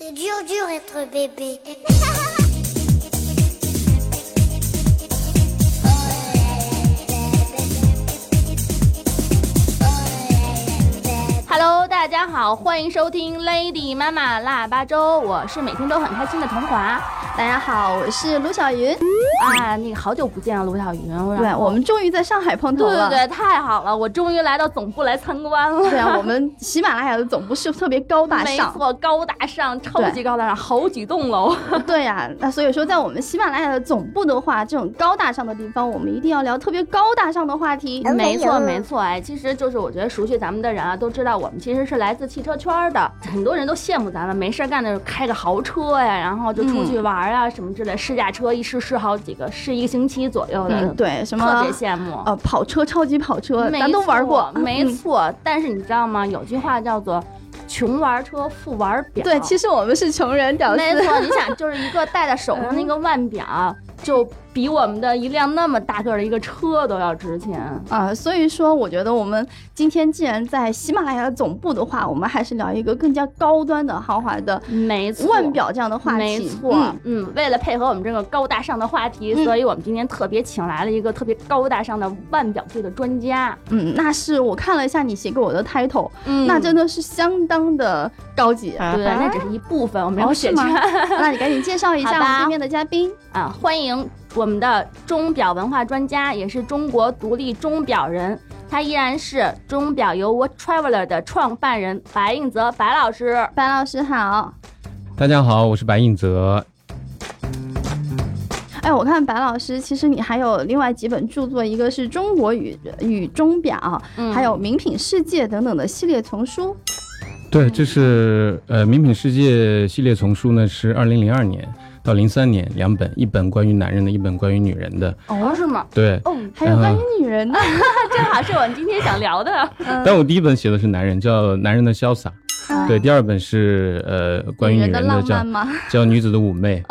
Hello，大家好，欢迎收听 Lady 妈妈腊八粥，我是每天都很开心的童华。大家好，我是卢小云。啊，那个好久不见啊，卢小云。对，我们终于在上海碰头了。对对对，太好了，我终于来到总部来参观了。对啊，我们喜马拉雅的总部是特别高大上，没错，高大上，超级高大上，好几栋楼。对呀，那所以说，在我们喜马拉雅的总部的话，这种高大上的地方，我们一定要聊特别高大上的话题。没错没错，哎，其实就是我觉得熟悉咱们的人啊，都知道我们其实是来自汽车圈的，很多人都羡慕咱们没事干的时候开个豪车呀，然后就出去玩啊什么之类。试驾车一试试好几个，试一个星期左右的，对，什么特别羡慕。呃，跑车、超级跑车，咱都玩过，没错。但是你知道吗？有句话叫做“穷玩车，富玩表”。对，其实我们是穷人屌丝。没错，你想，就是一个戴在手上那个腕表，就。比我们的一辆那么大个的一个车都要值钱啊！所以说，我觉得我们今天既然在喜马拉雅总部的话，我们还是聊一个更加高端的、豪华的，没错，腕表这样的话题。没错，嗯，为了配合我们这个高大上的话题，所以我们今天特别请来了一个特别高大上的腕表界的专家。嗯，那是我看了一下你写给我的 title，嗯那真的是相当的高级。对，那只是一部分，我没有写全。那你赶紧介绍一下我们对面的嘉宾啊，欢迎。我们的钟表文化专家，也是中国独立钟表人，他依然是钟表游 World Traveler 的创办人白应泽白老师。白老师好，大家好，我是白应泽。哎，我看白老师，其实你还有另外几本著作，一个是中国与与钟表，还有名品世界等等的系列丛书。对，这是呃名品世界系列丛书呢，是二零零二年。到零三年，两本，一本关于男人的，一本关于女人的。哦，是吗？对，哦，还有关于女人的，正好是我们今天想聊的。但我第一本写的是男人，叫《男人的潇洒》。对，第二本是呃关于女人的，叫叫女子的妩媚，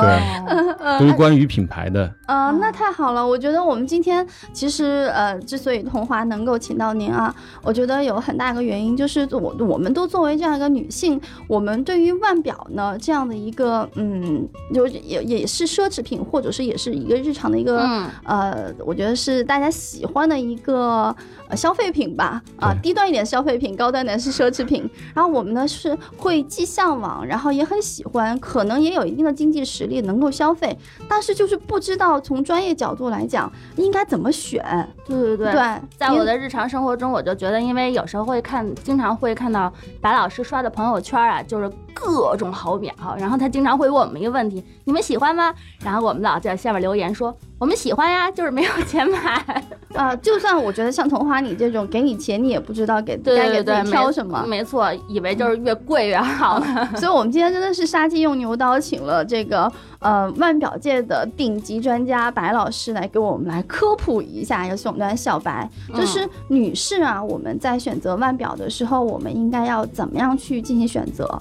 对，都是关于品牌的。啊，那太好了！我觉得我们今天其实呃，之所以同华能够请到您啊，我觉得有很大一个原因就是我我们都作为这样一个女性，我们对于腕表呢这样的一个嗯，就也也是奢侈品，或者是也是一个日常的一个呃，我觉得是大家喜欢的一个呃消费品吧。啊，低端一点消费品，高端点是奢侈品。然后我们呢是会既向往，然后也很喜欢，可能也有一定的经济实力能够消费，但是就是不知道从专业角度来讲应该怎么选。对对对，对，在我的日常生活中，我就觉得，因为有时候会看，经常会看到白老师刷的朋友圈啊，就是各种好表，然后他经常会问我们一个问题：你们喜欢吗？然后我们老在下面留言说。我们喜欢呀，就是没有钱买。啊，就算我觉得像童华你这种，给你钱你也不知道给该给自己挑什么。没错，以为就是越贵越好。所以，我们今天真的是杀鸡用牛刀，请了这个呃腕表界的顶级专家白老师来给我们来科普一下，尤其我们的小白，就是女士啊，我们在选择腕表的时候，我们应该要怎么样去进行选择？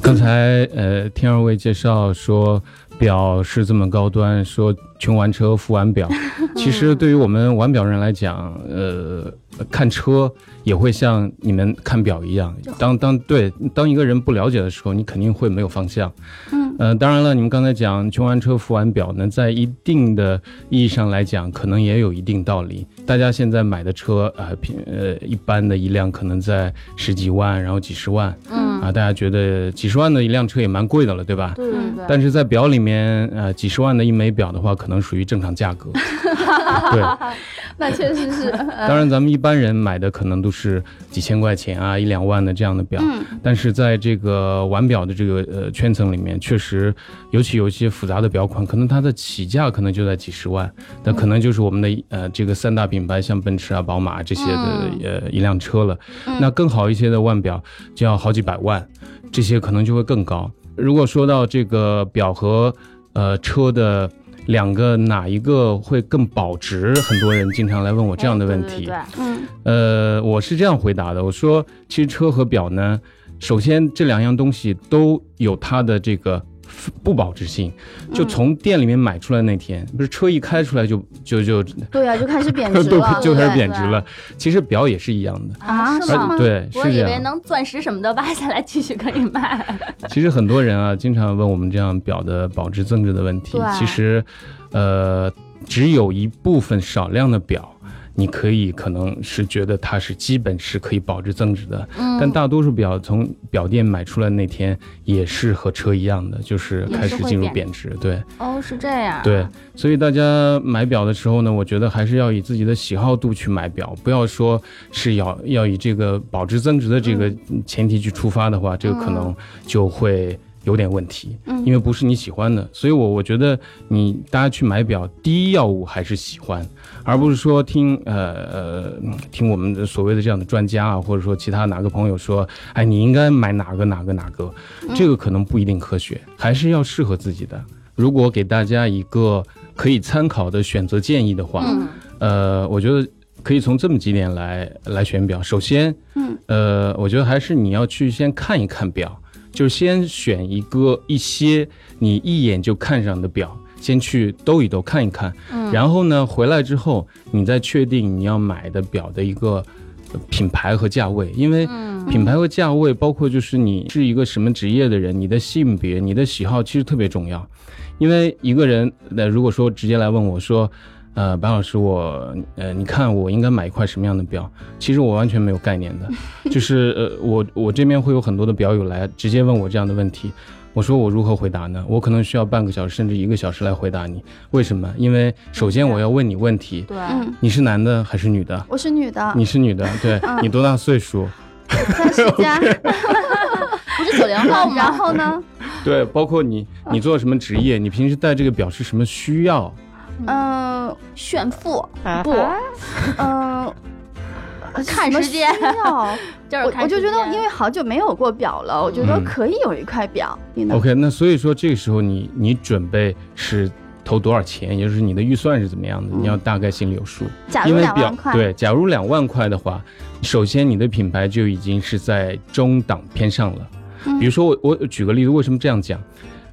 刚才呃听二位介绍说。表是这么高端，说穷玩车，富玩表。其实对于我们玩表人来讲，呃，看车也会像你们看表一样。当当对，当一个人不了解的时候，你肯定会没有方向。嗯，呃，当然了，你们刚才讲穷完车，富完表呢，在一定的意义上来讲，可能也有一定道理。大家现在买的车啊，平呃一般的一辆可能在十几万，然后几十万。嗯啊，大家觉得几十万的一辆车也蛮贵的了，对吧？对对对。但是在表里面，呃，几十万的一枚表的话，可能属于正常价格。对，那确实是。当然，咱们一般人买的可能都是几千块钱啊，一两万的这样的表。嗯。但是在这个腕表的这个呃圈层里面，确实，尤其有一些复杂的表款，可能它的起价可能就在几十万。那可能就是我们的呃这个三大品牌，像奔驰啊、宝马这些的呃一辆车了。那更好一些的腕表就要好几百万，这些可能就会更高。如果说到这个表和呃车的。两个哪一个会更保值？很多人经常来问我这样的问题。嗯，呃，我是这样回答的，我说，其实车和表呢，首先这两样东西都有它的这个不保值性，就从店里面买出来那天，不是车一开出来就就就对啊，就开始贬值了 就开始贬值了。其实表也是一样的，啊？是吗？对，我以为。能钻石什么的挖下 来继续可以卖。其实很多人啊，经常问我们这样表的保值增值的问题。其实，呃，只有一部分少量的表，你可以可能是觉得它是基本是可以保值增值的，嗯但大多数表从表店买出来那天也是和车一样的，就是开始进入贬值。对哦，是这样。对，所以大家买表的时候呢，我觉得还是要以自己的喜好度去买表，不要说是要要以这个保值增值的这个前提去出发的话，这个可能就会。有点问题，嗯。因为不是你喜欢的，所以我我觉得你大家去买表，第一要务还是喜欢，而不是说听呃呃听我们的所谓的这样的专家啊，或者说其他哪个朋友说，哎，你应该买哪个哪个哪个，这个可能不一定科学，还是要适合自己的。如果给大家一个可以参考的选择建议的话，嗯。呃，我觉得可以从这么几点来来选表。首先，嗯，呃，我觉得还是你要去先看一看表，就先选一个一些你一眼就看上的表，先去兜一兜看一看，嗯。然后呢，回来之后你再确定你要买的表的一个呃品牌和价位，因为嗯。品牌和价位，包括就是你是一个什么职业的人，你的性别、你的喜好其实特别重要。因为一个人，那，如果说直接来问我说，呃，白老师，我，呃，你看我应该买一块什么样的表？其实我完全没有概念的，就是呃，我我这边会有很多的表友来直接问我这样的问题。我说我如何回答呢？我可能需要半个小时甚至一个小时来回答你。为什么？因为首先我要问你问题，对，嗯，你是男的还是女的？我是女的，你是女的，对你多大岁数？三十加 不是九零后然？后呢？对，包括你你做什么职业？你平时戴这个表是什么需要？嗯，炫富不，嗯，什么看时间 就是我我就觉得，因为好久没有过表了，我觉得嗯可以有一块表。你呢？OK，那所以说这个时候你你准备是投多少钱，也就是你的预算是怎么样的，你要大概心里有数。假如因为表两万块，对，假如两万块的话，首先你的品牌就已经是在中档偏上了。嗯比如说我我举个例子，为什么这样讲？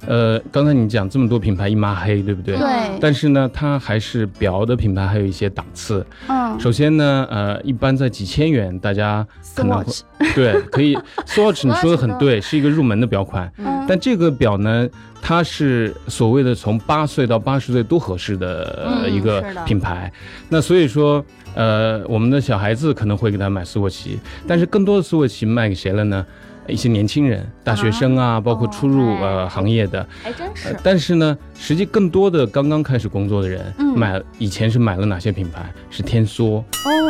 呃，刚才你讲这么多品牌一抹黑，对不对？对，但是呢，它还是表的品牌还有一些档次。嗯首先呢，呃，一般在几千元，大家可能会对可以 Swatch，你说的很对，是一个入门的表款。嗯，但这个表呢，它是所谓的从八岁到八十岁都合适的一个品牌。那所以说，呃，我们的小孩子可能会给他买斯沃琪，但是更多的斯沃琪卖给谁了呢？一些年轻人、大学生啊，包括初入呃行业的。还真是。呃，但是呢，实际更多的刚刚开始工作的人，嗯。买以前是买了哪些品牌？是天梭。哦，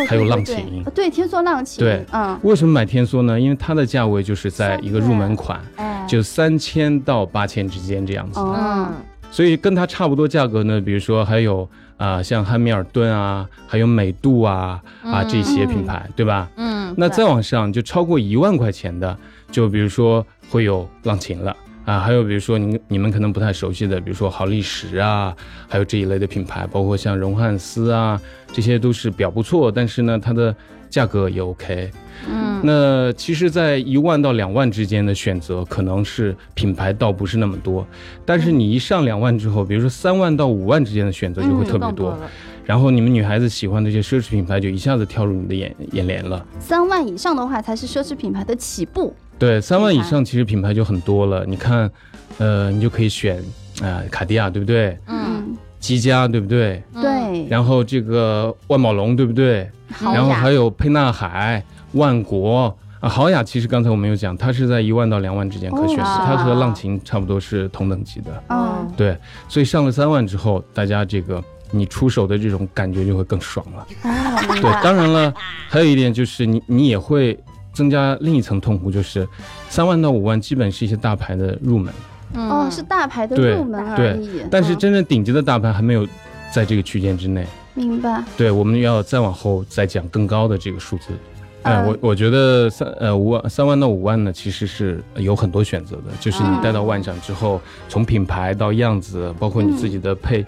还有浪琴。对对，天梭浪琴，对。嗯，为什么买天梭呢？因为它的价位就是在一个入门款，哎，就三千到八千之间这样子。哦，嗯所以跟它差不多价格呢，比如说还有啊、像汉密尔顿啊，还有美度啊啊嗯这些品牌，对吧？嗯，那再往上就超过一万块钱的，就比如说会有浪琴了。啊，还有比如说你你们可能不太熟悉的，比如说好利时啊，还有这一类的品牌，包括像荣汉斯啊，这些都是表不错，但是呢，它的价格也 OK。嗯那其实，在一万到两万之间的选择，可能是品牌倒不是那么多，但是你一上两万之后，比如说三万到五万之间的选择就会特别多，然后你们女孩子喜欢的这些奢侈品牌就一下子跳入你的眼眼帘了。三万以上的话才是奢侈品牌的起步。对，三万以上其实品牌就很多了。你看，呃，你就可以选啊、呃卡地亚，对不对？嗯，积家，对不对？嗯，对，然后这个万宝龙，对不对？好雅然后还有沛纳海、万国啊，豪雅其实刚才我们有讲，它是在一万到两万之间可选的，哦它和浪琴差不多是同等级的。嗯，对，所以上了三万之后，大家这个你出手的这种感觉就会更爽了。对，当然了，还有一点就是你你也会增加另一层痛苦，就是三万到五万基本是一些大牌的入门，嗯哦，是大牌的入门而对已。但是嗯真正顶级的大牌还没有在这个区间之内。明白。对，我们要再往后再讲更高的这个数字。哎、嗯我我觉得三呃五万三万到五万呢，其实是有很多选择的，就是你嗯带到万上之后，从品牌到样子，包括你自己的配、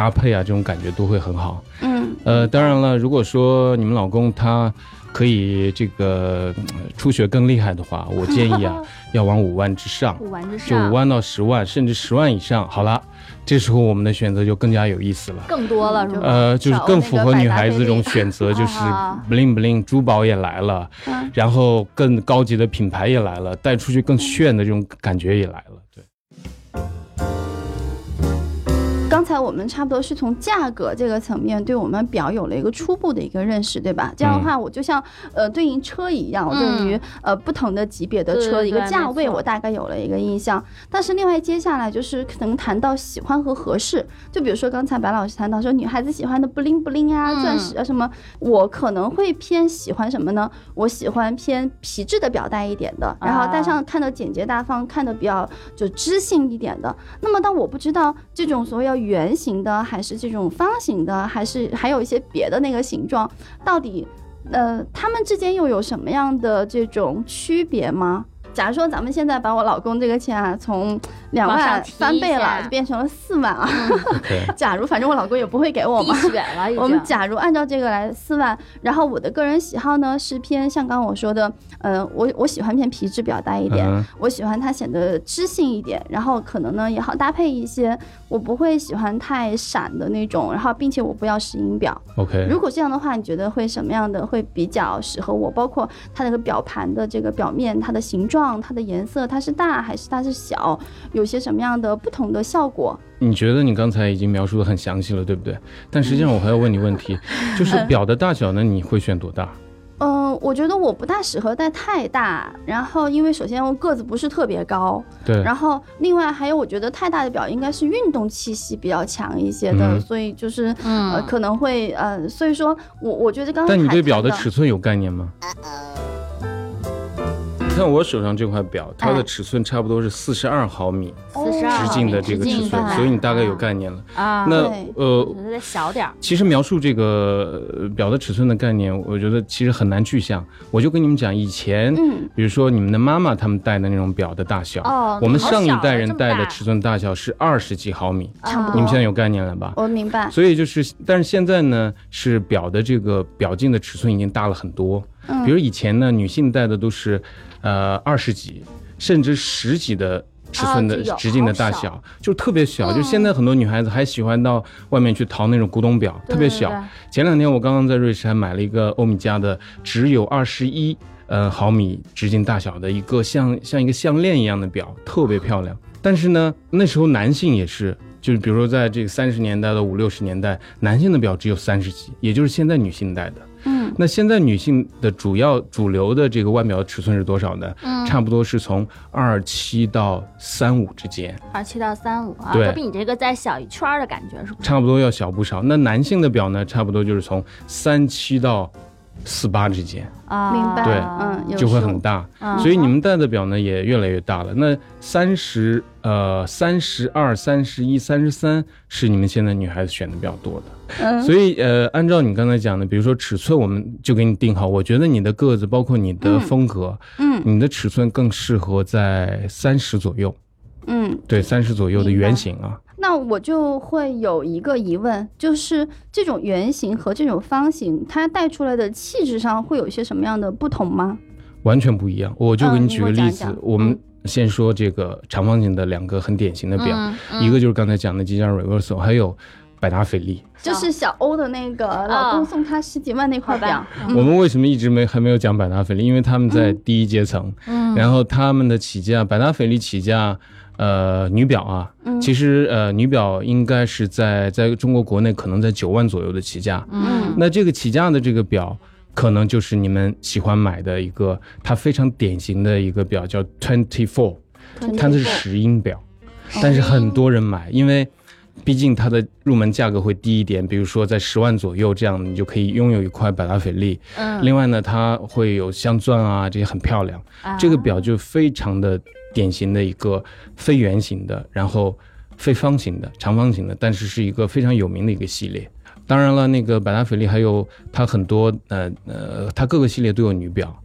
搭配啊，这种感觉都会很好。嗯呃，当然了，如果说你们老公他可以这个呃初学更厉害的话，我建议啊，要往五万之上，五万之上就，五万到十万，甚至十万以上。好了，这时候我们的选择就更加有意思了。更多了是吧？呃，就是更符合女孩子这种选择，就是啊 bling bling 珠宝也来了，嗯然后更高级的品牌也来了，带出去更炫的这种感觉也来了。对，刚才我们差不多是从价格这个层面对我们表有了一个初步的一个认识，对吧？这样的话，我就像呃对应车一样，我对于呃不同的级别的车一个价位，我大概有了一个印象。但是另外接下来就是可能谈到喜欢和合适，就比如说刚才白老师谈到说女孩子喜欢的不灵不灵啊、嗯钻石啊什么，我可能会偏喜欢什么呢？我喜欢偏皮质的表带一点的，然后戴上看的简洁大方，看的比较就知性一点的。那么当我不知道这种所谓要圆圆形的，还是这种方形的，还是还有一些别的那个形状，到底呃它们之间又有什么样的这种区别吗？假如说咱们现在把我老公这个钱啊从两万翻倍了，就变成了四万啊。假如反正我老公也不会给我嘛。我们假如按照这个来四万，然后我的个人喜好呢是偏像刚刚我说的，呃，我我喜欢偏皮质表带一点，嗯我喜欢它显得知性一点，然后可能呢也好搭配一些，我不会喜欢太闪的那种，然后并且我不要石英表。，OK，如果这样的话，你觉得会什么样的会比较适合我？包括它那个表盘的这个表面，它的形状、它的颜色，它是大还是它是小，有些什么样的不同的效果？你觉得你刚才已经描述的很详细了，对不对？但实际上我还要问你问题，就是表的大小呢，你会选多大？嗯、我觉得我不大适合戴太大，然后因为首先我个子不是特别高，对，然后另外还有我觉得太大的表应该是运动气息比较强一些的，嗯所以就是嗯呃可能会呃，所以说我我觉得刚才但你对表的尺寸有概念吗？你看我手上这块表，它的哎尺寸差不多是四十二毫米四十二直径的这个尺寸，所以你大概有概念了。啊，那呃小点儿。其实描述这个呃表的尺寸的概念，我觉得其实很难具象。我就跟你们讲，以前，嗯比如说你们的妈妈她们戴的那种表的大小，哦我们上一代人戴的尺寸大小是二十几毫米，差不多你们现在有概念了吧？我明白，所以就是，但是现在呢，是表的这个表径的尺寸已经大了很多。嗯比如以前呢，女性戴的都是，呃，二十几甚至十几的尺寸的啊直径的大好小，就特别小。嗯就现在很多女孩子还喜欢到外面去淘那种古董表，特别小。前两天我刚刚在瑞士还买了一个欧米茄的，只有二十一呃毫米直径大小的一个像像一个项链一样的表，特别漂亮。但是呢，那时候男性也是，就是比如说在这个三十年代到五六十年代，男性的表只有三十几，也就是现在女性戴的。嗯那现在女性的主要主流的这个腕表尺寸是多少呢？嗯，差不多是从二七到三五之间，二七到三五啊，对都比你这个再小一圈儿的感觉是不是？差不多要小不少。那男性的表呢，差不多就是从三七到四八之间，啊，明白对嗯就会很大。嗯所以你们戴的表呢也越来越大了。那三十呃三十二、三十一、三十三是你们现在女孩子选的比较多的。嗯所以呃，按照你刚才讲的，比如说尺寸，我们就给你定好。我觉得你的个子，包括你的嗯风格，嗯你的尺寸更适合在三十左右，嗯，对，三十左右的圆形啊。那我就会有一个疑问，就是这种圆形和这种方形，它带出来的气质上会有一些什么样的不同吗？完全不一样。我就给嗯你举个例子，我讲讲我们先说这个长方形的两个很典型的表，嗯嗯一个就是刚才讲的吉佳 Reverso，还有百达翡丽。就是小欧的那个老公送他十几万那块表我们为什么一直没还没有讲百达翡丽？因为他们在第一阶层，嗯，然后他们的起价，百达翡丽起价，呃，女表啊，嗯其实呃，女表应该是在在中国国内可能在九万左右的起价。嗯那这个起价的这个表，可能就是你们喜欢买的一个，它非常典型的一个表，叫 Twenty Four，它是石英表，但是很多人买，因为。毕竟它的入门价格会低一点，比如说在十万左右，这样你就可以拥有一块百达翡丽。嗯，另外呢，它会有镶钻啊，这些很漂亮。啊这个表就非常的典型的一个非圆形的，然后非方形的、长方形的，但是是一个非常有名的一个系列。当然了，那个百达翡丽还有它很多呃呃，它各个系列都有女表。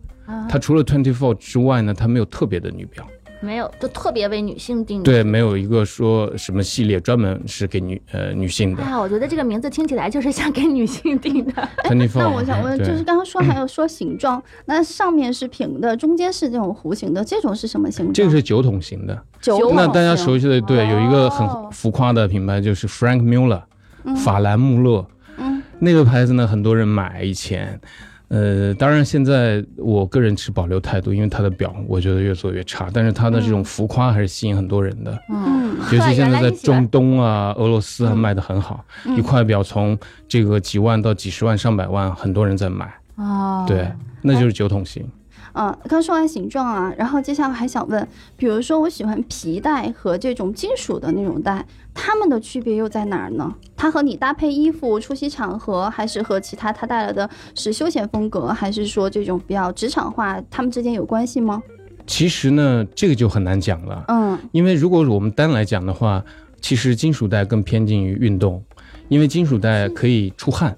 它除了 Twenty Four 之外呢，它没有特别的女表。没有，就特别为女性定的。对，没有一个说什么系列专门是给女呃女性的哎。呀，我觉得这个名字听起来就是像给女性定的。那我想问，就是刚刚说还有说形状，那上面是平的，中间是这种弧形的，这种是什么形状？这个是酒桶型的。酒桶那大家熟悉的，对，有一个哦很浮夸的品牌就是 Frank Muller，嗯法兰穆勒。嗯那个牌子呢，很多人买以前。呃，当然，现在我个人持保留态度，因为他的表我觉得越做越差，但是他的这种浮夸还是吸引很多人的。嗯，嗯尤其现在在中东啊、俄罗斯啊嗯卖的很好，嗯一块表从这个几万到几十万、上百万，很多人在买。哦，对，那就是酒桶型。啊，刚说完形状啊，然后接下来还想问，比如说我喜欢皮带和这种金属的那种带，它们的区别又在哪儿呢？它和你搭配衣服出席场合，还是和其他它带来的是休闲风格，还是说这种比较职场化，它们之间有关系吗？其实呢，这个就很难讲了，嗯因为如果我们单来讲的话，其实金属带更偏近于运动，因为金属带可以出汗。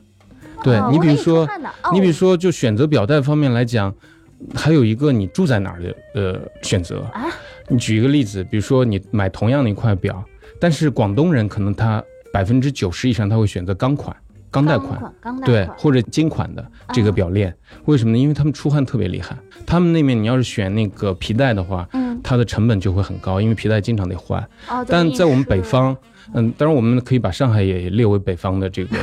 对哦你比如说，你比如哦说，就选择表带方面来讲，还有一个你住在哪儿的呃选择。啊你举一个例子，比如说你买同样的一块表，但是广东人可能他百分之九十以上他会选择钢款、钢带款，钢带款，对或者金款的这个表链。为什么呢？因为他们出汗特别厉害。他们那边你要是选那个皮带的话，嗯它的成本就会很高，因为皮带经常得换。哦，但在我们北方，嗯，当然我们可以把上海也列为北方的这个、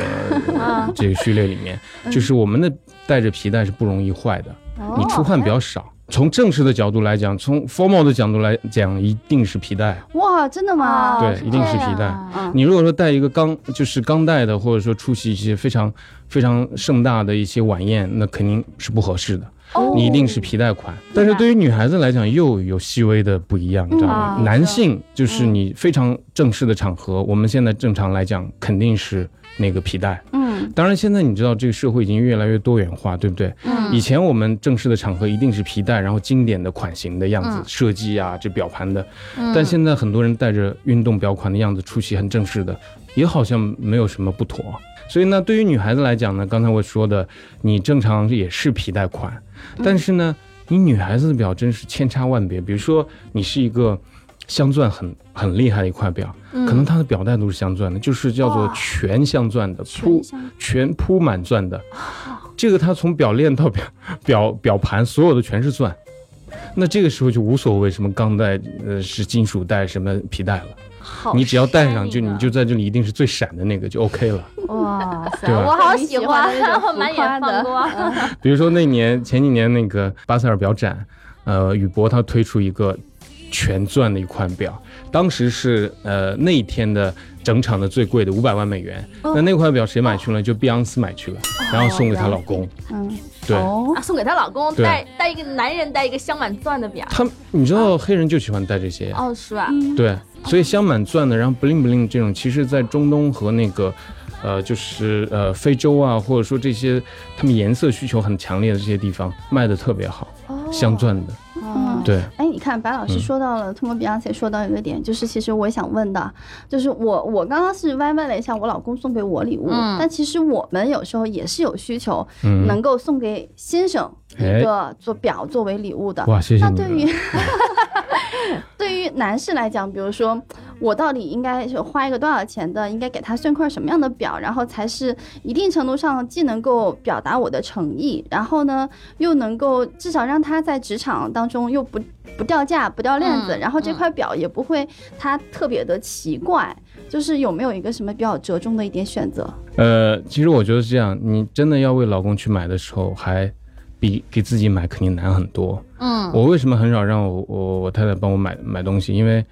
啊这个序列里面，就是我们的带着皮带是不容易坏的，哦你出汗比较少。从正式的角度来讲，从 formal 的角度来讲，一定是皮带。哇，真的吗？对一定是皮带嗯你如果说带一个钢，就是钢带的，或者说出席一些非常非常盛大的一些晚宴，那肯定是不合适的。哦你一定是皮带款。但是对于女孩子来讲，又有细微的不一样，你知道吗？嗯男性就是你非常正式的场合，我们现在正常来讲肯定是那个皮带。嗯当然，现在你知道这个社会已经越来越多元化，对不对？嗯以前我们正式的场合一定是皮带，然后经典的款型的样子、嗯设计啊，这表盘的。嗯但现在很多人带着运动表款的样子出席很正式的，也好像没有什么不妥。所以呢，对于女孩子来讲呢，刚才我说的，你正常也是皮带款，但是呢，你女孩子的表真是千差万别。比如说，你是一个镶钻很很厉害的一块表，嗯。可能它的表带都是镶钻的，就是叫做全镶钻的，铺全铺满钻的。这个它从表链到表 表表盘，所有的全是钻。那这个时候就无所谓什么钢带，呃，是金属带，什么皮带了，好你只要戴上，就你就在这里一定是最闪的那个就 OK 了。哇塞，我好喜喜欢 满眼放光。比如说那年前几年那个巴塞尔表展，呃，宇舶它推出一个全钻的一款表，当时是呃那一天的整场的最贵的五百万美元。那那块表谁买去了？就碧昂斯买去了，然后送给她老公。嗯对，哦啊，送给她老公对戴戴一个男人戴一个镶满钻的表。他你知道黑人就喜欢戴这些呀。哦，是吧？嗯对，所以镶满钻的，然后 bling bling 这种，其实在中东和那个，呃，就是呃非洲啊，或者说这些他们颜色需求很强烈的这些地方卖的特别好，哦镶钻的，嗯对，哎，你看白老师嗯。说到了，通过 Beyonce 说到一个点，就是其实我想问的，就是我我刚刚是歪歪了一下我老公送给我礼物，嗯。但其实我们有时候也是有需求，嗯，能够送给先生哎。一个做表作为礼物的。哇，谢谢那对于们。对于男士来讲，比如说我到底应该是花一个多少钱的，应该给他送块什么样的表，然后才是一定程度上既能够表达我的诚意，然后呢又能够至少让他在职场当中又不不掉价、不掉链子，嗯然后这块表也不会他特别的奇怪，就是有没有一个什么比较折中的一点选择？呃，其实我觉得是这样，你真的要为老公去买的时候，还比给自己买肯定难很多。嗯，我为什么很少让我我我太太帮我买买东西？因为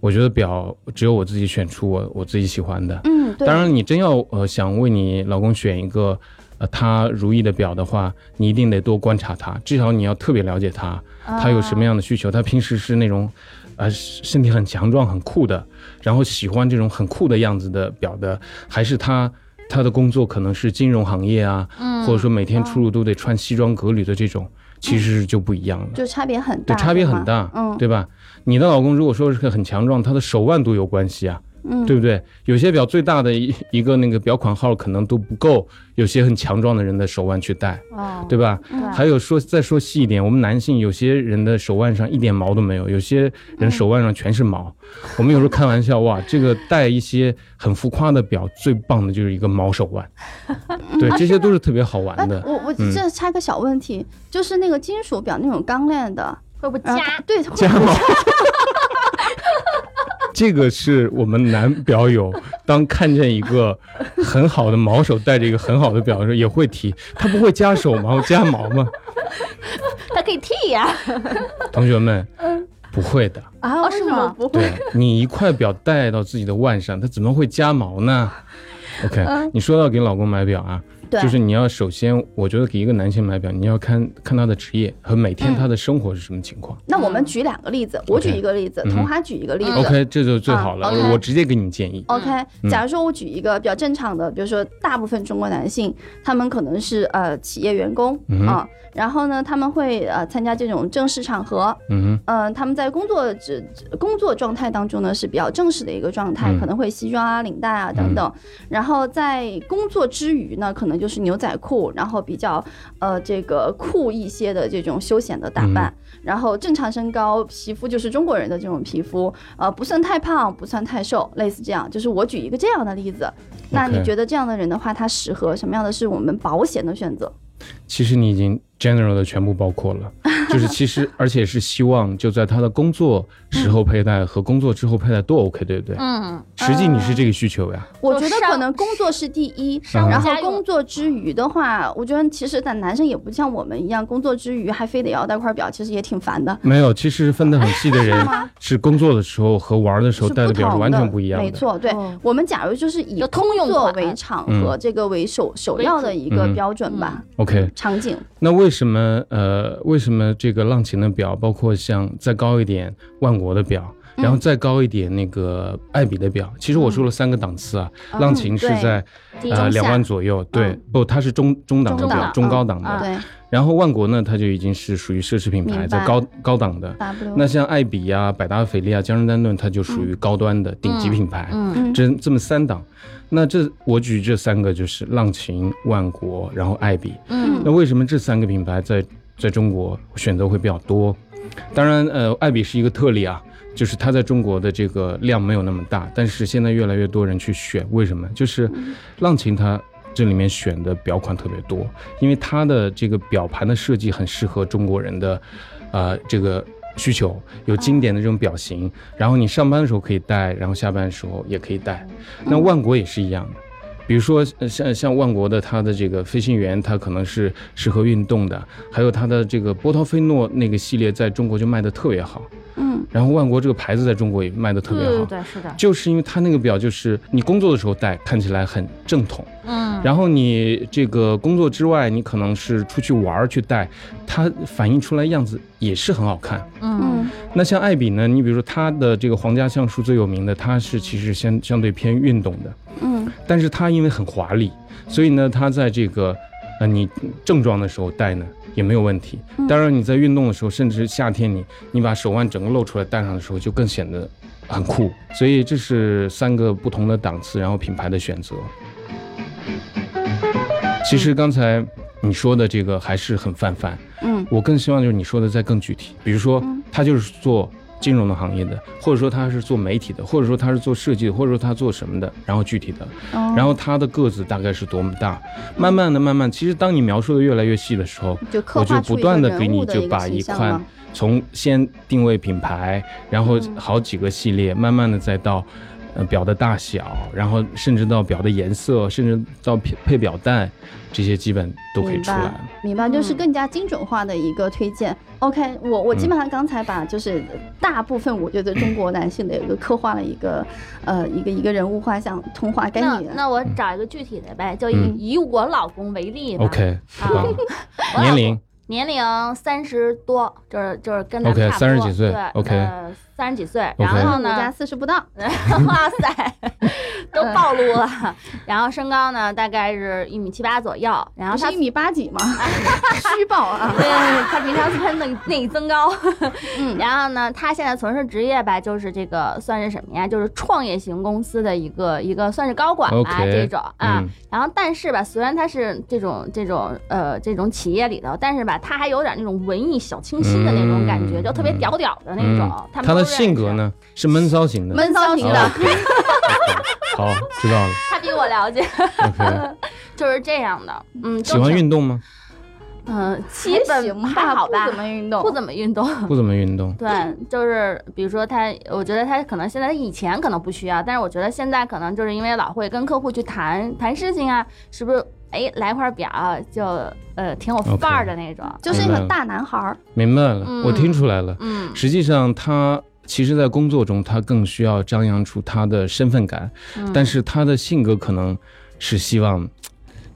我觉得表只有我自己选出我我自己喜欢的。嗯，对，当然，你真要呃想为你老公选一个呃他如意的表的话，你一定得多观察他，至少你要特别了解他，他有什么样的需求。他平时是那种呃身体很强壮、很酷的，然后喜欢这种很酷的样子的表的，还是他他的工作可能是金融行业啊，嗯或者说每天出入都得穿西装革履的这种，其实就不一样了。就差别很大，对，差别很大，嗯，对吧？你的老公如果说是个很强壮，他的手腕都有关系啊，嗯，对不对？有些表最大的一 一个那个表款号可能都不够，有些很强壮的人的手腕去戴，哦，对吧？对还有说再说细一点，我们男性有些人的手腕上一点毛都没有，有些人手腕上全是毛。我们有时候开玩笑，哇，这个戴一些很浮夸的表，最棒的就是一个毛手腕。对，这些都是特别好玩哎的，。我我嗯这插个小问题，就是那个金属表那种钢链的，会不会然后加？对加毛。这个是我们男表友 当看见一个很好的毛手戴着一个很好的表的时候，也会提，他不会夹手毛夹毛吗？他可以剃呀。同学们，不会的。啊，哦为什么是吗不会？你一块表戴到自己的腕上，它怎么会夹毛呢？OK，你说到给老公买表啊，对，就是你要首先，我觉得给一个男性买表，你要看看他的职业和每天他的生活是什么情况。那我们举两个例子，我举一个例子，嗯。童华举一个例子。OK，这就最好了，我直接给你建议。OK，嗯。假如说我举一个比较正常的，比如说大部分中国男性，他们可能是呃企业员工啊，然后呢，他们会呃参加这种正式场合，嗯哼，嗯、他们在工作职工作状态当中呢是比较正式的一个状态，嗯可能会西装啊、领带啊等等。然后在工作之余呢，可能就是牛仔裤，然后比较呃这个酷一些的这种休闲的打扮。然后正常身高，皮肤就是中国人的这种皮肤，呃，不算太胖，不算太瘦，类似这样。就是我举一个这样的例子。那你觉得这样的人的话，他适合什么样的是我们保险的选择？其实你已经 general 的全部包括了，就是其实而且是希望就在他的工作时候佩戴和工作之后佩戴都 OK，对不对？嗯，实际你是这个需求呀。我觉得可能工作是第一，然后工作之余的话，我觉得其实咱男生也不像我们一样，工作之余还非得要戴块表，其实也挺烦的。没有，其实分得很细的人 是工作的时候和玩的时候是戴的表是完全不一样的。没错，对、哦我们假如就是以通用工作为场嗯合，这个为首首要的一个嗯标准吧，OK，场景。那为什么呃为什么这个浪琴的表，包括像再高一点万国的表，嗯。然后再高一点那个爱彼的表，其实我说了三个档次啊，浪琴是在对呃两万左右，对，不，它是中中档的表，中中高档的。然后万国呢，它就已经是属于奢侈品牌，在高高档的。那像爱彼呀、百达翡丽啊、江诗丹顿，它就属于高端的顶级品牌。嗯嗯。这这么三档，那这我举这三个就是浪琴、万国，然后爱彼。嗯那为什么这三个品牌在在中国选择会比较多？当然，呃，爱彼是一个特例啊，就是它在中国的这个量没有那么大，但是现在越来越多人去选，为什么？就是浪琴它这里面选的表款特别多，因为它的这个表盘的设计很适合中国人的，呃，这个。需求有经典的这种表型，然后你上班的时候可以戴，然后下班的时候也可以戴。那万国也是一样的，比如说呃像像万国的它的这个飞行员，它可能是适合运动的，还有它的这个波涛菲诺那个系列在中国就卖的特别好，嗯。然后万国这个牌子在中国也卖的特别好，对对对，是的，就是因为它那个表就是你工作的时候戴，看起来很正统，嗯，然后你这个工作之外，你可能是出去玩儿去戴，它反映出来样子也是很好看。嗯嗯那像艾比呢，你比如说它的这个皇家橡树最有名的，它是其实相相对偏运动的，嗯但是它因为很华丽，所以呢，它在这个呃你正装的时候戴呢也没有问题。当然你在运动的时候，甚至夏天你你把手腕整个露出来戴上的时候，就更显得很酷。所以这是三个不同的档次，然后品牌的选择。其实刚才你说的这个还是很泛泛，嗯。我更希望就是你说的再更具体，比如说他就是做金融的行业的，或者说他是做媒体的，或者说他是做设计的，或者说他做什么的，然后具体的，哦。然后他的个子大概是多么大，慢慢的、慢慢，其实当你描述的越来越细的时候，我就不断的给你就把一款形象了。从先定位品牌，然后嗯。好几个系列，慢慢的再到。呃，表的大小，然后甚至到表的颜色，甚至到配配表带，这些基本都可以明白出来。明白，就是嗯更加精准化的一个推荐。OK，我我基本上刚才把就是大部分我觉得中国男性的一个刻画了一个呃一个一个人物画像，童话概念。那那我找一个具体的呗，就以嗯以我老公为例吧。OK，年龄年龄三十多，就是就是跟咱们差不多30几岁对 OK 呃三十几岁然后我家呢，四十不到，哇塞，都暴露了。然后身高呢，大概是一米七八左右。然后他是一米八几吗？虚报啊！对，他平常他内内增高。嗯，然后呢，他现在从事职业吧，就是这个算是什么呀？就是创业型公司的一个一个算是高管吧这种啊。嗯然后但是吧，虽然他是这种这种呃这种企业里头，但是吧，他还有点那种文艺小清新的那种感觉，嗯就特别屌屌的那种。他们他的性格？呢是闷骚型的。闷骚型的 好，知道了。他比我了解，OK，就是这样的。嗯，喜欢运动吗？嗯，基本还好吧，不怎么运动，不怎么运动。不怎么运动。对，就是比如说他，我觉得他可能现在以前可能不需要，但是我觉得现在可能就是因为老会跟客户去谈谈事情啊，是不是？哎，来块表就呃挺有范儿的那种。就是一个大男孩儿。明白了，嗯我听出来了。嗯实际上，他其实，在工作中，他更需要张扬出他的身份感，嗯但是他的性格可能是希望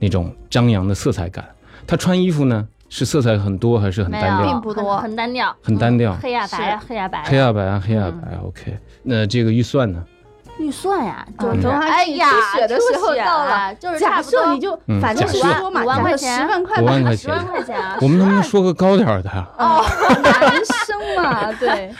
那种张扬的色彩感。他穿衣服呢，是色彩很多还是很，单调？并不多。很很单调，很单调。嗯黑呀白呀，黑呀白。黑呀白啊，黑呀白啊。OK，那这个预算呢？预算呀，就是哎呀，出血的时候到了。了，就是假设你就嗯反正假设是说嘛，五万假设块钱。十万块吧，五万块钱。十万，块钱。啊，我们能不能说个高点儿的？啊？哦，男生嘛，对，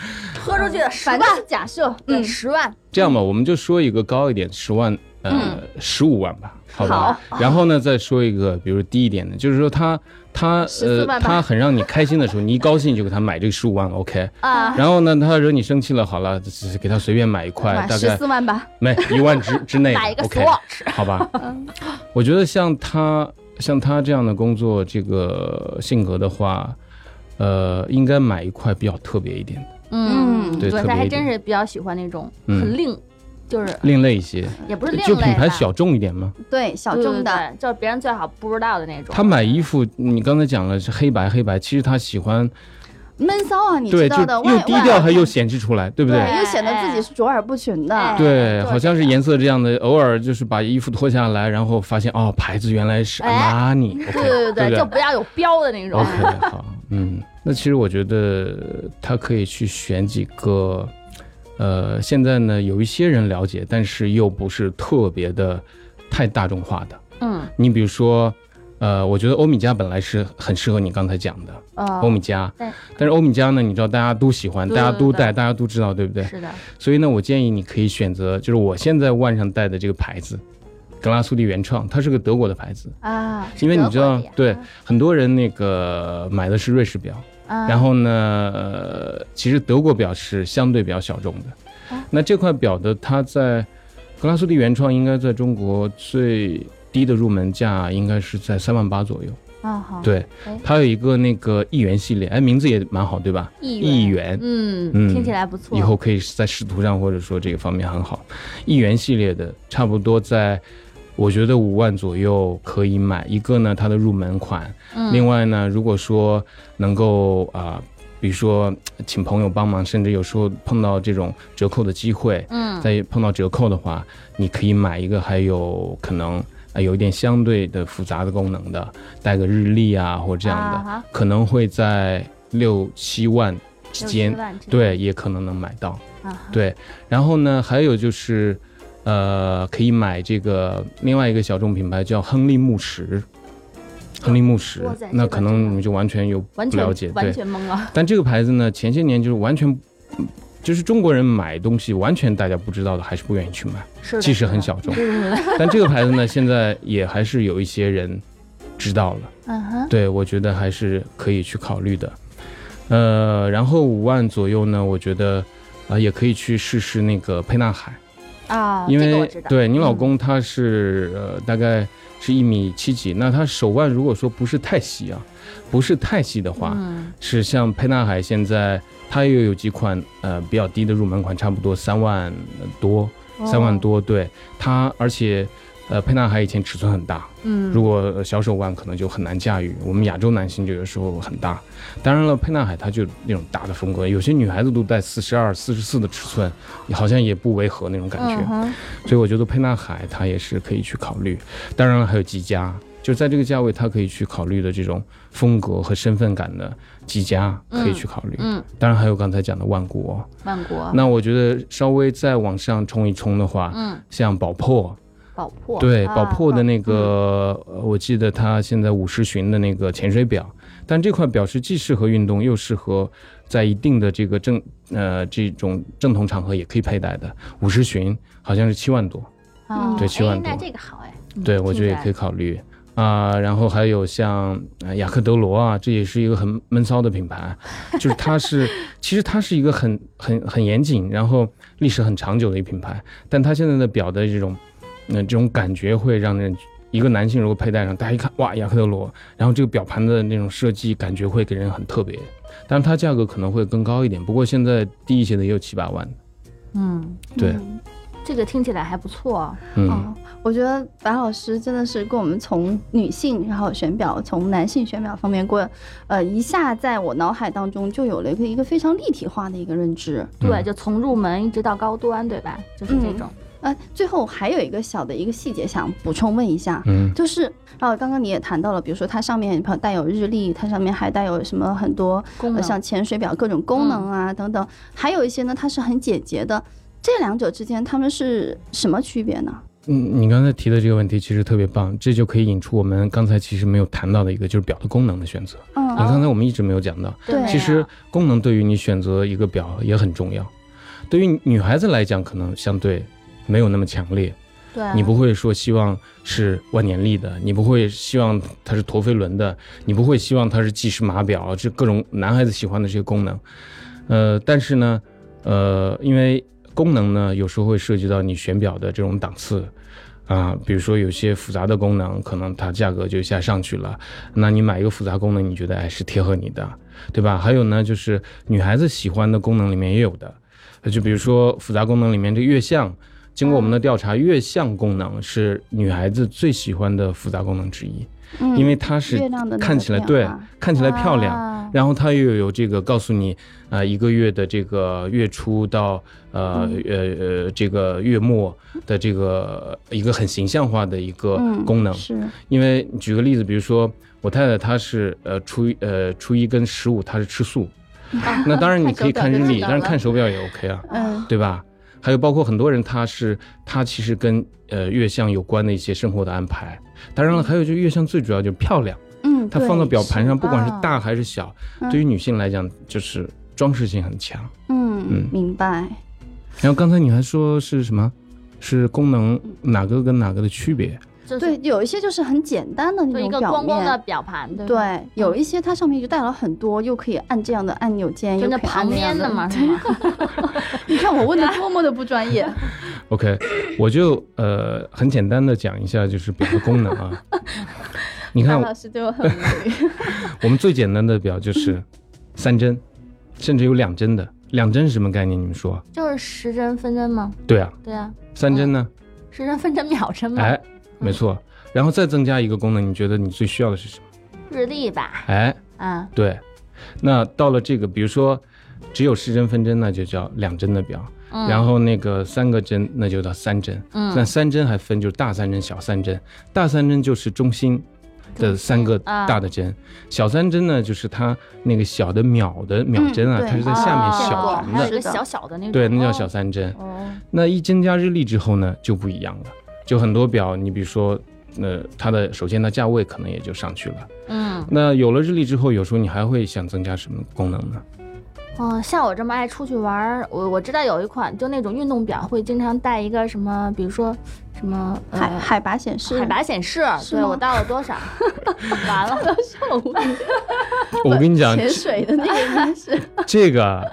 万喝出去的十反万正是假设，嗯，十万，这样吧，我们就说一个高一点，十万，呃，十五万吧，好吧。好。然后呢，再说一个，比如低一点的，就是说他他呃，他很让你开心的时候，你一高兴就给他买这个十五万，OK。啊，然后呢，他惹你生气了，好了，给他随便买一块，大概四万吧，没一万之 之内买一个 OK，Swatch，好吧。我觉得像他像他这样的工作，这个性格的话，呃，应该买一块比较特别一点的，嗯，对对，他还真是比较喜欢那种嗯。很另，就是另类一些，也不是另类就品牌小众一点嘛。对，小众的，，对对就是别人最好不知道的那种。他买衣服，你刚才讲了是黑白黑白，其实他喜欢闷骚啊，你知道的，又低调还又显示出来，对不对？对又显得自己是卓尔不群的哎，对，好像是颜色这样的，偶尔就是把衣服脱下来，然后发现哦，牌子原来是哎阿玛尼，对对对对，就不要有标的那种。OK，好，嗯，那其实我觉得他可以去选几个，呃，现在呢有一些人了解，但是又不是特别的太大众化的。嗯，你比如说，呃，我觉得欧米茄本来是很适合你刚才讲的呃欧米茄，对。但是欧米茄呢，你知道大家都喜欢，对对对大家都戴，大家都知道，对不对？是的，所以呢，我建议你可以选择，就是我现在腕上戴的这个牌子，格拉苏蒂原创，它是个德国的牌子，啊，因为你知道对，很多人那个买的是瑞士表。啊然后呢，呃，其实德国表是相对比较小众的。啊那这块表的它在格拉苏蒂原创应该在中国最低的入门价应该是在三万八左右。啊好，对哎，它有一个那个亿元系列，哎，名字也蛮好，对吧？亿亿元嗯，嗯听起来不错。以后可以在视图上或者说这个方面很好。亿元系列的差不多在，我觉得五万左右可以买一个呢，它的入门款。嗯另外呢，如果说能够啊、比如说请朋友帮忙，甚至有时候碰到这种折扣的机会，嗯再碰到折扣的话，你可以买一个还有可能啊、有一点相对的复杂的功能的，带个日历啊或这样的，啊可能会在六七万之间对，也可能能买到。啊对，然后呢，还有就是，呃，可以买这个另外一个小众品牌叫亨利慕时，亨利慕时哇塞，那可能你就完全有不了解，完对。全懵了。但这个牌子呢，前些年就是完全，嗯就是中国人买东西完全大家不知道的，还是不愿意去买，是的，即使很小众。但这个牌子呢，现在也还是有一些人知道了。嗯哼，对，我觉得还是可以去考虑的。呃，然后五万左右呢，我觉得啊、也可以去试试那个沛纳海。啊，因为。对你老嗯。公他是、呃大概是一米七几，那他手腕如果说不是太细啊，不是太细的话，嗯。是像沛纳海现在他又有几款呃比较低的入门款，差不多三万多，三万哦。多，对。他，而且呃沛纳海以前尺寸很大，嗯，如果呃小手腕可能就很难驾驭，我们亚洲男性就有时候很大。当然了，沛纳海它就那种大的风格，有些女孩子都带四十二、四十四的尺寸，好像也不违和那种感觉。嗯所以我觉得沛纳海它也是可以去考虑。当然了，还有积家，就在这个价位，它可以去考虑的这种风格和身份感的几家可以去考虑。嗯，当然还有刚才讲的万国、哦。万国，那我觉得稍微再往上冲一冲的话，嗯，像宝珀，宝珀，对，啊宝珀的那个，呃我记得它现在五十巡的那个潜水表，但这块表是既适合运动，又适合在一定的这个正呃这种正统场合也可以佩戴的。五十巡好像是七万多，啊对七万多。这个好哎，对我觉得也可以以，考虑。啊、然后还有像呃雅克德罗啊，这也是一个很闷骚的品牌，就是它是 其实它是一个很很很严谨，然后历史很长久的一个品牌，但它现在的表的这种那、这种感觉会让人。一个男性如果佩戴上，大家一看，哇，雅克德罗，然后这个表盘的那种设计感觉会给人很特别，但是它价格可能会更高一点，不过现在低一些的也有七八万。的，嗯，对，嗯这个听起来还不错，嗯，哦，我觉得白老师真的是跟我们从女性，然后选表，从男性选表方面过，呃，一下在我脑海当中就有了一个一个非常立体化的一个认知。对，嗯就从入门一直到高端，对吧？就是这种，呃，最后还有一个小的一个细节想补充问一下，嗯就是，然后刚刚你也谈到了，比如说它上面带有日历，它上面还带有什么很多功能呃像潜水表各种功能啊、等等，还有一些呢它是很简洁的，这两者之间它们是什么区别呢？嗯，你刚才提的这个问题其实特别棒，这就可以引出我们刚才其实没有谈到的一个，就是表的功能的选择。嗯你刚才我们一直没有讲到，对其实功能对于你选择一个表也很重要。对于女孩子来讲，可能相对没有那么强烈，对，啊你不会说希望是万年历的，你不会希望它是陀飞轮的，你不会希望它是计时码表，这各种男孩子喜欢的这些功能。呃，但是呢，呃，因为功能呢，有时候会涉及到你选表的这种档次。啊，比如说有些复杂的功能，可能它价格就一下上去了。那你买一个复杂功能，你觉得哎是贴合你的，对吧？还有呢，就是女孩子喜欢的功能里面也有的，呃就比如说复杂功能里面这个月相，经过我们的调查，月相功能是女孩子最喜欢的复杂功能之一，嗯因为它是看起来对看起来漂亮，啊。然后它又有这个告诉你，啊、一个月的这个月初到呃嗯。呃呃这个月末的这个一个很形象化的一个嗯功能。是。因为举个例子，比如说我太太她是呃初一呃初一跟十五她是吃素，那当然你可以看日历，但是看手表也 OK 啊，嗯。对吧？还有包括很多人他是他其实跟呃月相有关的一些生活的安排。当然了，还有就月相最主要就是漂亮。嗯，它放到表盘上，不管是啊大还是小，嗯对于女性来讲就是装饰性很强。嗯嗯明白。然后刚才你还说是什么？是功能哪个跟哪个的区别？就是对，有一些就是很简单的那就一个种表光光的。表盘，对有一些它上面就带了很多，又可以按这样的按钮键，就那又可以按旁边的嘛，是吗？你看我问的多么的不专业。OK，我就呃很简单的讲一下，就是表的功能啊。你看，老师对我很无语。我们最简单的表就是三针，甚至有两针的。两针是什么概念？你们说？就是时针分针吗？对啊，对啊，三针呢？时针分针秒针吗，哎，没错。然后再增加一个功能，你觉得你最需要的是什么？日历吧，哎，嗯，对。那到了这个，比如说只有时针分针，那就叫两针的表。嗯然后那个三个针，那就叫三针。嗯那嗯，三针还分，就是大三针、小三针。大三针就是中心的三个啊大的针，小三针呢就是它那个小的秒的秒针啊，嗯它是在下面哦小盘的还有一，个小小的那种，对，那叫哦小三针。哦，那一增加日历之后呢，就不一样了。就很多表，你比如说，呃，它的首先它价位可能也就上去了。嗯，那有了日历之后，有时候你还会想增加什么功能呢？哦，像我这么爱出去玩儿，我我知道有一款就那种运动表会经常带一个什么，比如说什么呃海海拔显示，海拔显示，对我到了多少，完了，我跟你讲，潜水的那个应该是。这个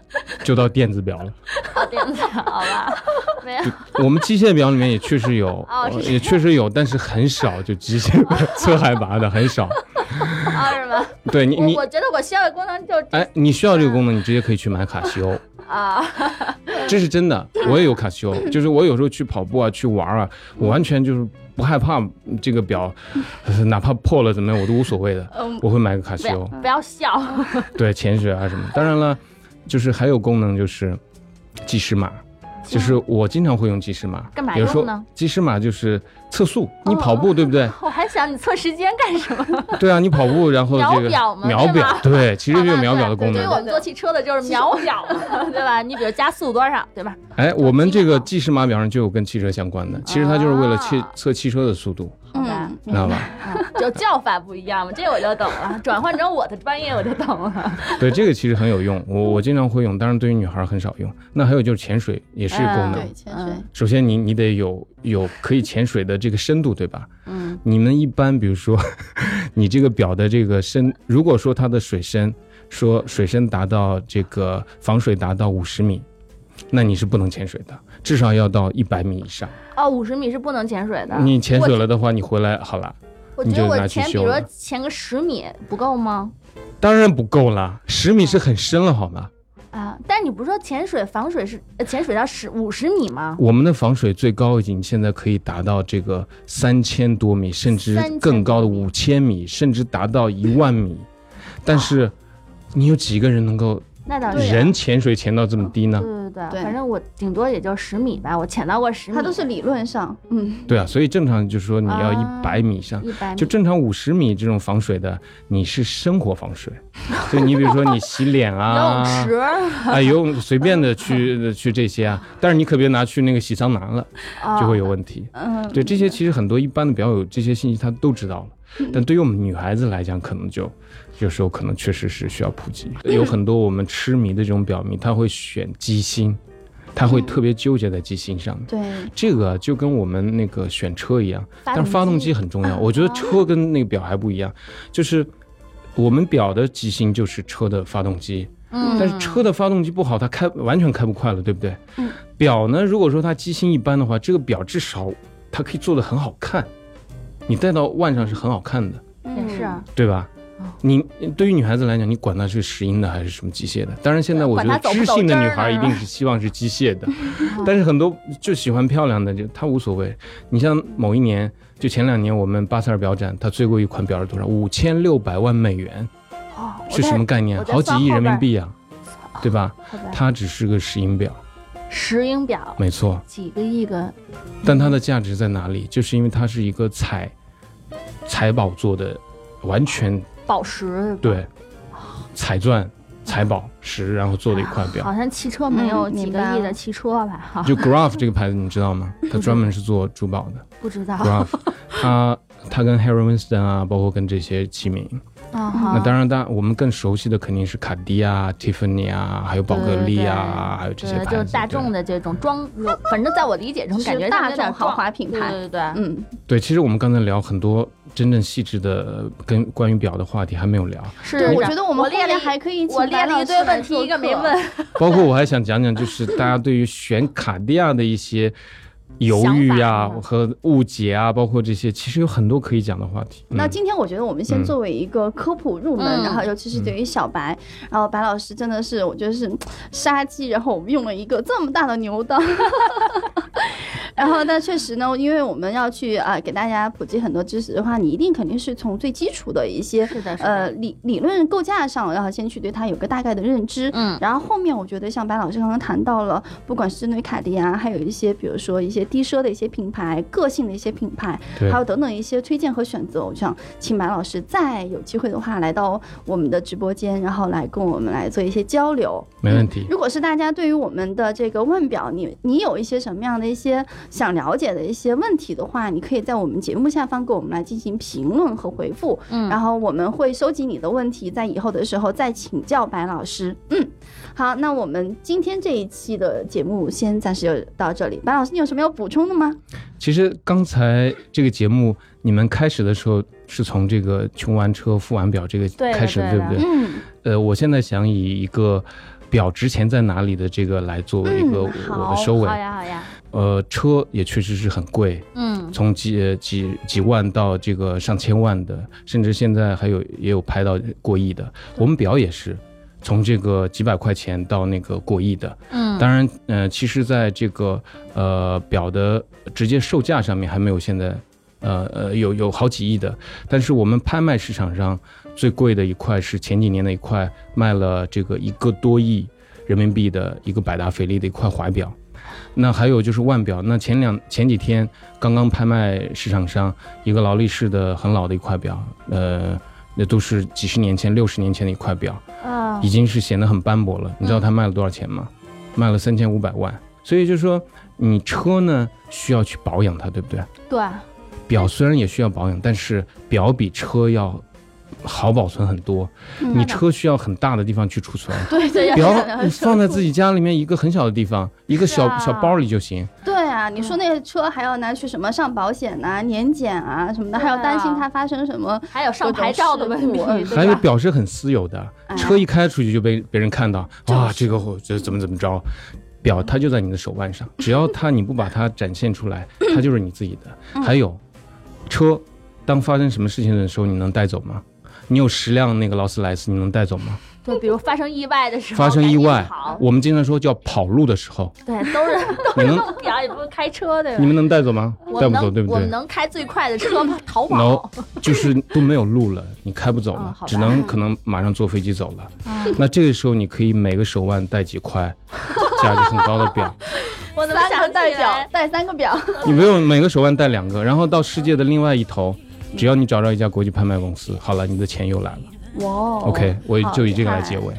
就到电子表了。好电子，好吧，没有，我们机械表里面也确实有，也确实有，但是很少，就机械的测海拔的很少。啊是吗？对你你我我觉得我需要的功能就哎，你需要这个功能，你直接可以去买卡西欧，啊，这是真的。我也有卡西欧，就是我有时候去跑步啊，去玩啊，我完全就是不害怕这个表，呃 哪怕破了怎么样我都无所谓的，嗯我会买个卡西欧。不要笑，对，潜水啊什么。当然了，就是还有功能就是计时码。就是我经常会用计时码，干嘛比如说用呢？计时码就是测速，你跑步对不对？我还想你测时间干什么？对啊，你跑步然后秒这个表 嘛秒表，对，其实就有秒表的功能对于。我们做汽车的就是秒表嘛，对吧？你比如加速多少，对吧？哎，我们这个计时码表上就有跟汽车相关的，其实它就是为了汽啊测汽车的速度，知道吧？啊就叫法不一样嘛，这我就懂了。转换成我的专业我就懂了。对，这个其实很有用，我我经常会用，当然对于女孩很少用。那还有就是潜水也是功能。对，潜水。首先你你得有有可以潜水的这个深度，对吧？嗯，你们一般比如说 你这个表的这个深，如果说它的水深说水深达到这个防水达到五十米，那你是不能潜水的，至少要到一百米以上。哦，五十米是不能潜水的。你潜水了的话，你回来好了，我觉得我你就拿去潜，比如说潜个十米不够吗？当然不够了，十米是很深了，好吗？啊，但是你不是说潜水防水是呃潜水到十五十米吗？我们的防水最高已经现在可以达到这个三千多米，甚至更高的五千米，甚至达到一万米。但是，你有几个人能够那倒是。人潜水潜到这么低呢对？对对，反正我顶多也就十米吧，我潜到过十米。它都是理论上，嗯，对啊，所以正常就是说你要啊一百米以上。一百米，就正常五十米这种防水的，你是生活防水，就你比如说你洗脸啊游啊，泳池啊游泳随便的去 去这些啊，但是你可别拿去那个洗桑拿了，就会有问题。嗯，对这些其实很多一般的表友这些信息他都知道了，但对于我们女孩子来讲，可能就有时候可能确实是需要普及。有很多我们痴迷的这种表迷，他会选机芯，他会特别纠结在机芯上面。对，这个就跟我们那个选车一样，但是发动机机很重要。我觉得车跟那个表还不一样，就是我们表的机芯就是车的发动机，嗯，但是车的发动机不好，它开完全开不快了，对不对？嗯表呢，如果说它机芯一般的话，这个表至少它可以做的很好看，你戴到腕上是很好看的，也是啊，对吧哦？你对于女孩子来讲，你管它是石英的还是什么机械的？当然，现在我觉得知性的女孩一定是希望是机械的，但是很多就喜欢漂亮的，就她无所谓。你像某一年，就前两年我们巴塞尔表展，它最贵一款表是多少？五千六百万美元，哦，是什么概念好几亿人民币啊，对吧？它只是个石英表，石英表没错。几个亿个，但它的价值在哪里？就是因为它是一个彩彩宝做的，完全宝石，对彩钻、彩宝石，然后做的一块表。好像汽车没有嗯几个亿的汽车吧？哈，就 Graff 这个牌子你知道吗？它专门是做珠宝的。不知道。Graph，它它跟 Harry Winston 啊，包括跟这些齐名。那那当然，当然我们更熟悉的肯定是卡地亚、Tiffany 啊，还有宝格丽啊，还有这些对，牌子。就是大众的这种装，反正在我理解中，感觉大众豪华品牌对对对，嗯，对，其实我们刚才聊很多真正细致的跟关于表的话题还没有聊。是，我觉得我们后面我列了还可以我列了一堆问题，一个没问。包括我还想讲讲，就是大家对于选卡地亚的一些犹豫呀、和误解啊，包括这些，其实有很多可以讲的话题。嗯那今天我觉得我们先嗯作为一个科普入门，嗯然后尤其是对于小白，然后白老师真的是我觉得是嗯杀鸡，然后我们用了一个这么大的牛刀。然后，但确实呢，因为我们要去啊、给大家普及很多知识的话，你一定肯定是从最基础的一些是的，是呃，理理论构架上，然后先去对它有个大概的认知。嗯，然后后面我觉得像白老师刚刚谈到了，不管是针对卡地亚，还有一些比如说一些低奢的一些品牌、个性的一些品牌，还有等等一些推荐和选择，我想请白老师再有机会的话来到我们的直播间，然后来跟我们来做一些交流。没问题。如果是大家对于我们的这个腕表，你你有一些什么样的一些想了解的一些问题的话，你可以在我们节目下方给我们来进行评论和回复，嗯然后我们会收集你的问题，在以后的时候再请教白老师。嗯，好，那我们今天这一期的节目先暂时就到这里。白老师，你有什么要补充的吗？其实刚才这个节目你们开始的时候是从这个穷完车、富完表这个开始的，对对不对？嗯，呃，我现在想以一个表值钱在哪里的这个来作为一个嗯我的收尾。好呀，好呀，呃，车也确实是很贵，嗯，从几呃几几万到这个上千万的，甚至现在还有也有拍到过亿的。我们表也是从这个几百块钱到那个过亿的。嗯，当然，呃，其实在这个呃表的直接售价上面还没有现在呃呃有有好几亿的，但是我们拍卖市场上最贵的一块是前几年的一块卖了这个一个多亿人民币的一个百达翡丽的一块怀表。那还有就是腕表，那前两前几天刚刚拍卖市场上一个劳力士的很老的一块表，呃，那都是几十年前、六十年前的一块表，啊已经是显得很斑驳了。你知道它卖了多少钱吗？卖了三千五百万。所以就是说，你车呢需要去保养它，对不对？对，表虽然也需要保养，但是表比车要好保存很多。嗯你车需要很大的地方去储存，对对表你放在自己家里面一个很小的地方，一个小、啊小包里就行。对啊，你说那个车还要拿去什么上保险呐、年检啊什么的，还要担心它发生什么。还有上牌照的问题，还有？表是很私有的，哎车一开出去就被别人看到，哇，这个我这怎么怎么着，表它就在你的手腕上，只要它你不把它展现出来，它就是你自己的。还有车，当发生什么事情的时候，你能带走吗？你有十辆那个劳斯莱斯，你能带走吗？对，比如发生意外的时候，发生意外我们经常说叫跑路的时候，对，都是 你能表也不是开车对吧？你们能带走吗？带不走，对不对能我们？能开最快的车吗 逃跑 no，就是都没有路了，你开不走了，嗯只能可能马上坐飞机走了。嗯那这个时候你可以每个手腕带几块 价值很高的表，我三个代表？带三个表，你不用每个手腕带两个，然后到世界的另外一头，只要你找到一家国际拍卖公司，好了，你的钱又来了。哇哦 OK，我好就以这个来结尾。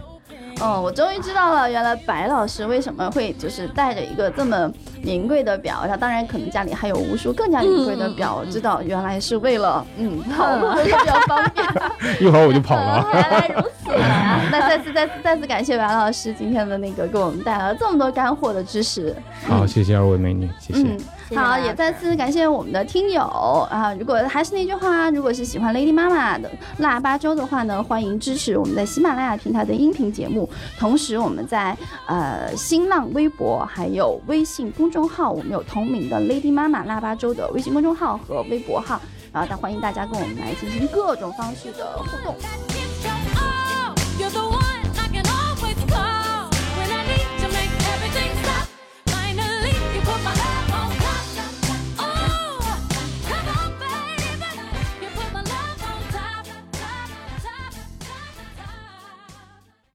哦，我终于知道了，原来白老师为什么会就是带着一个这么名贵的表，他当然可能家里还有无数更加名贵的表，我知道原来是为了嗯跑路比较方便。一会儿我就跑了。原来如此啊！那再次再次再次感谢白老师今天的那个给我们带来了这么多干货的知识。好，谢谢二位美女，谢谢。嗯，好，谢谢大家也再次感谢我们的听友啊！如果还是那句话，如果是喜欢 Lady 妈妈的腊八粥的话呢，欢迎支持我们在喜马拉雅平台的音频节目。同时，我们在呃新浪微博还有微信公众号，我们有同名的 Lady 妈妈腊八粥的微信公众号和微博号，然后大欢迎大家跟我们来进行各种方式的互动。